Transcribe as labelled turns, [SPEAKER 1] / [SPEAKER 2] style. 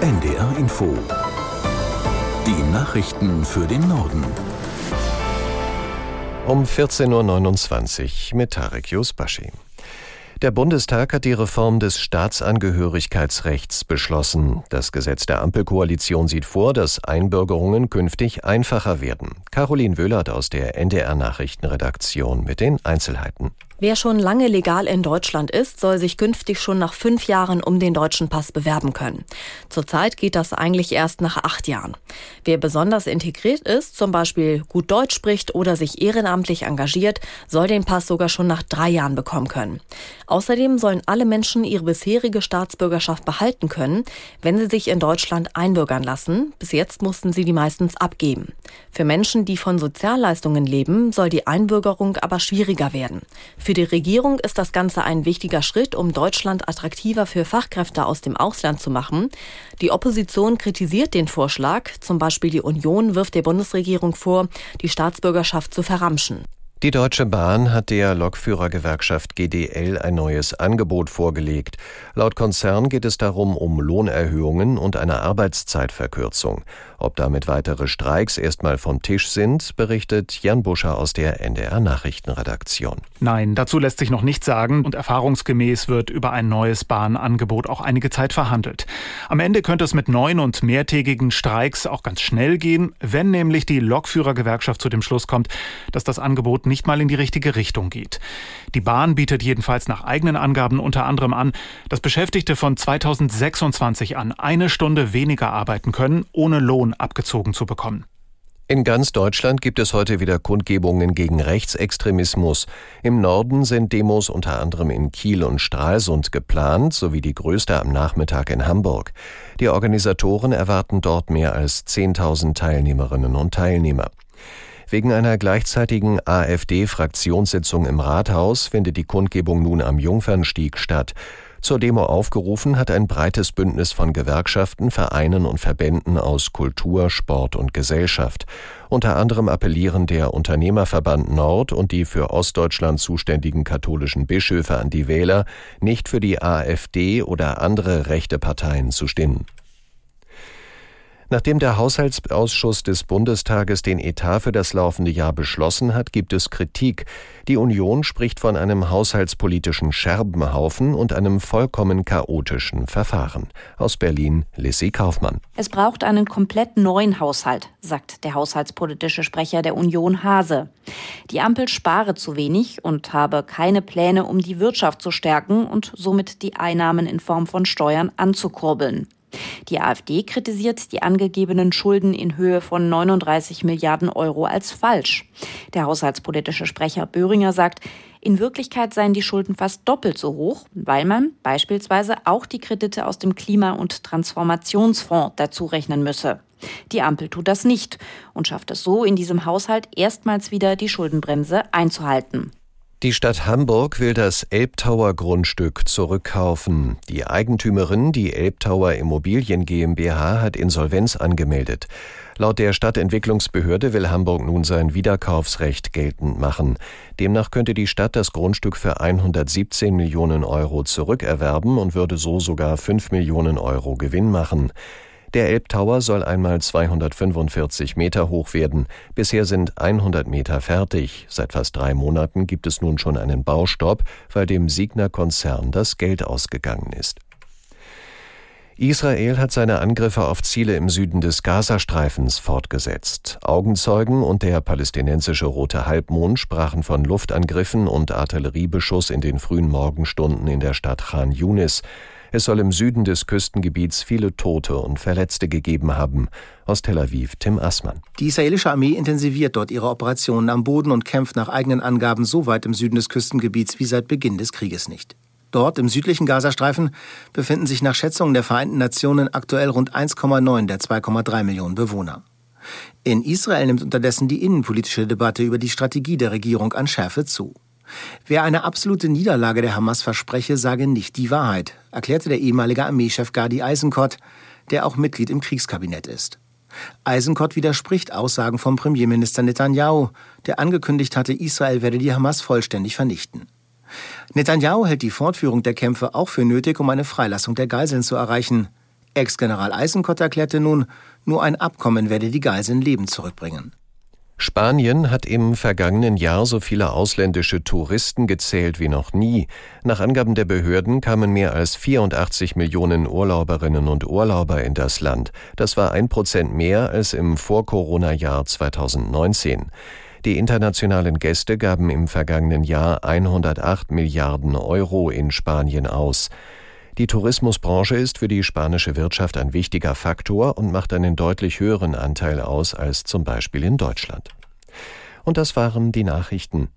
[SPEAKER 1] NDR Info. Die Nachrichten für den Norden.
[SPEAKER 2] Um 14.29 Uhr mit Tarek Yusbashi. Der Bundestag hat die Reform des Staatsangehörigkeitsrechts beschlossen. Das Gesetz der Ampelkoalition sieht vor, dass Einbürgerungen künftig einfacher werden. Caroline Wöhlert aus der NDR Nachrichtenredaktion mit den Einzelheiten.
[SPEAKER 3] Wer schon lange legal in Deutschland ist, soll sich künftig schon nach fünf Jahren um den deutschen Pass bewerben können. Zurzeit geht das eigentlich erst nach acht Jahren. Wer besonders integriert ist, zum Beispiel gut Deutsch spricht oder sich ehrenamtlich engagiert, soll den Pass sogar schon nach drei Jahren bekommen können. Außerdem sollen alle Menschen ihre bisherige Staatsbürgerschaft behalten können, wenn sie sich in Deutschland einbürgern lassen. Bis jetzt mussten sie die meistens abgeben. Für Menschen, die von Sozialleistungen leben, soll die Einbürgerung aber schwieriger werden. Für die Regierung ist das Ganze ein wichtiger Schritt, um Deutschland attraktiver für Fachkräfte aus dem Ausland zu machen. Die Opposition kritisiert den Vorschlag. Zum Beispiel die Union wirft der Bundesregierung vor, die Staatsbürgerschaft zu verramschen.
[SPEAKER 2] Die Deutsche Bahn hat der Lokführergewerkschaft GDL ein neues Angebot vorgelegt. Laut Konzern geht es darum um Lohnerhöhungen und eine Arbeitszeitverkürzung. Ob damit weitere Streiks erstmal vom Tisch sind, berichtet Jan Buscher aus der NDR Nachrichtenredaktion.
[SPEAKER 4] Nein, dazu lässt sich noch nichts sagen und erfahrungsgemäß wird über ein neues Bahnangebot auch einige Zeit verhandelt. Am Ende könnte es mit neun und mehrtägigen Streiks auch ganz schnell gehen, wenn nämlich die Lokführergewerkschaft zu dem Schluss kommt, dass das Angebot nicht mal in die richtige Richtung geht. Die Bahn bietet jedenfalls nach eigenen Angaben unter anderem an, dass Beschäftigte von 2026 an eine Stunde weniger arbeiten können, ohne Lohn abgezogen zu bekommen.
[SPEAKER 2] In ganz Deutschland gibt es heute wieder Kundgebungen gegen Rechtsextremismus. Im Norden sind Demos unter anderem in Kiel und Stralsund geplant, sowie die größte am Nachmittag in Hamburg. Die Organisatoren erwarten dort mehr als 10.000 Teilnehmerinnen und Teilnehmer. Wegen einer gleichzeitigen AfD-Fraktionssitzung im Rathaus findet die Kundgebung nun am Jungfernstieg statt. Zur Demo aufgerufen hat ein breites Bündnis von Gewerkschaften, Vereinen und Verbänden aus Kultur, Sport und Gesellschaft. Unter anderem appellieren der Unternehmerverband Nord und die für Ostdeutschland zuständigen katholischen Bischöfe an die Wähler, nicht für die AfD oder andere rechte Parteien zu stimmen. Nachdem der Haushaltsausschuss des Bundestages den Etat für das laufende Jahr beschlossen hat, gibt es Kritik. Die Union spricht von einem haushaltspolitischen Scherbenhaufen und einem vollkommen chaotischen Verfahren. Aus Berlin, Lissy Kaufmann.
[SPEAKER 5] Es braucht einen komplett neuen Haushalt, sagt der haushaltspolitische Sprecher der Union Hase. Die Ampel spare zu wenig und habe keine Pläne, um die Wirtschaft zu stärken und somit die Einnahmen in Form von Steuern anzukurbeln. Die AfD kritisiert die angegebenen Schulden in Höhe von 39 Milliarden Euro als falsch. Der haushaltspolitische Sprecher Böhringer sagt, in Wirklichkeit seien die Schulden fast doppelt so hoch, weil man beispielsweise auch die Kredite aus dem Klima- und Transformationsfonds dazu rechnen müsse. Die Ampel tut das nicht und schafft es so, in diesem Haushalt erstmals wieder die Schuldenbremse einzuhalten.
[SPEAKER 2] Die Stadt Hamburg will das Elbtower Grundstück zurückkaufen. Die Eigentümerin, die Elbtower Immobilien GmbH, hat Insolvenz angemeldet. Laut der Stadtentwicklungsbehörde will Hamburg nun sein Wiederkaufsrecht geltend machen. Demnach könnte die Stadt das Grundstück für 117 Millionen Euro zurückerwerben und würde so sogar 5 Millionen Euro Gewinn machen. Der Elbtower soll einmal 245 Meter hoch werden. Bisher sind 100 Meter fertig. Seit fast drei Monaten gibt es nun schon einen Baustopp, weil dem Signa-Konzern das Geld ausgegangen ist. Israel hat seine Angriffe auf Ziele im Süden des Gazastreifens fortgesetzt. Augenzeugen und der palästinensische Rote Halbmond sprachen von Luftangriffen und Artilleriebeschuss in den frühen Morgenstunden in der Stadt Khan Yunis. Es soll im Süden des Küstengebiets viele Tote und Verletzte gegeben haben. Aus Tel Aviv Tim Assmann.
[SPEAKER 6] Die israelische Armee intensiviert dort ihre Operationen am Boden und kämpft nach eigenen Angaben so weit im Süden des Küstengebiets wie seit Beginn des Krieges nicht. Dort im südlichen Gazastreifen befinden sich nach Schätzungen der Vereinten Nationen aktuell rund 1,9 der 2,3 Millionen Bewohner. In Israel nimmt unterdessen die innenpolitische Debatte über die Strategie der Regierung an Schärfe zu. Wer eine absolute Niederlage der Hamas verspreche, sage nicht die Wahrheit, erklärte der ehemalige Armeechef Gadi Eisenkot, der auch Mitglied im Kriegskabinett ist. Eisenkot widerspricht Aussagen vom Premierminister Netanyahu, der angekündigt hatte, Israel werde die Hamas vollständig vernichten. Netanyahu hält die Fortführung der Kämpfe auch für nötig, um eine Freilassung der Geiseln zu erreichen. Ex-General Eisenkott erklärte nun, nur ein Abkommen werde die Geiseln lebend zurückbringen.
[SPEAKER 2] Spanien hat im vergangenen Jahr so viele ausländische Touristen gezählt wie noch nie. Nach Angaben der Behörden kamen mehr als 84 Millionen Urlauberinnen und Urlauber in das Land. Das war ein Prozent mehr als im Vor-Corona-Jahr 2019. Die internationalen Gäste gaben im vergangenen Jahr 108 Milliarden Euro in Spanien aus. Die Tourismusbranche ist für die spanische Wirtschaft ein wichtiger Faktor und macht einen deutlich höheren Anteil aus als zum Beispiel in Deutschland. Und das waren die Nachrichten.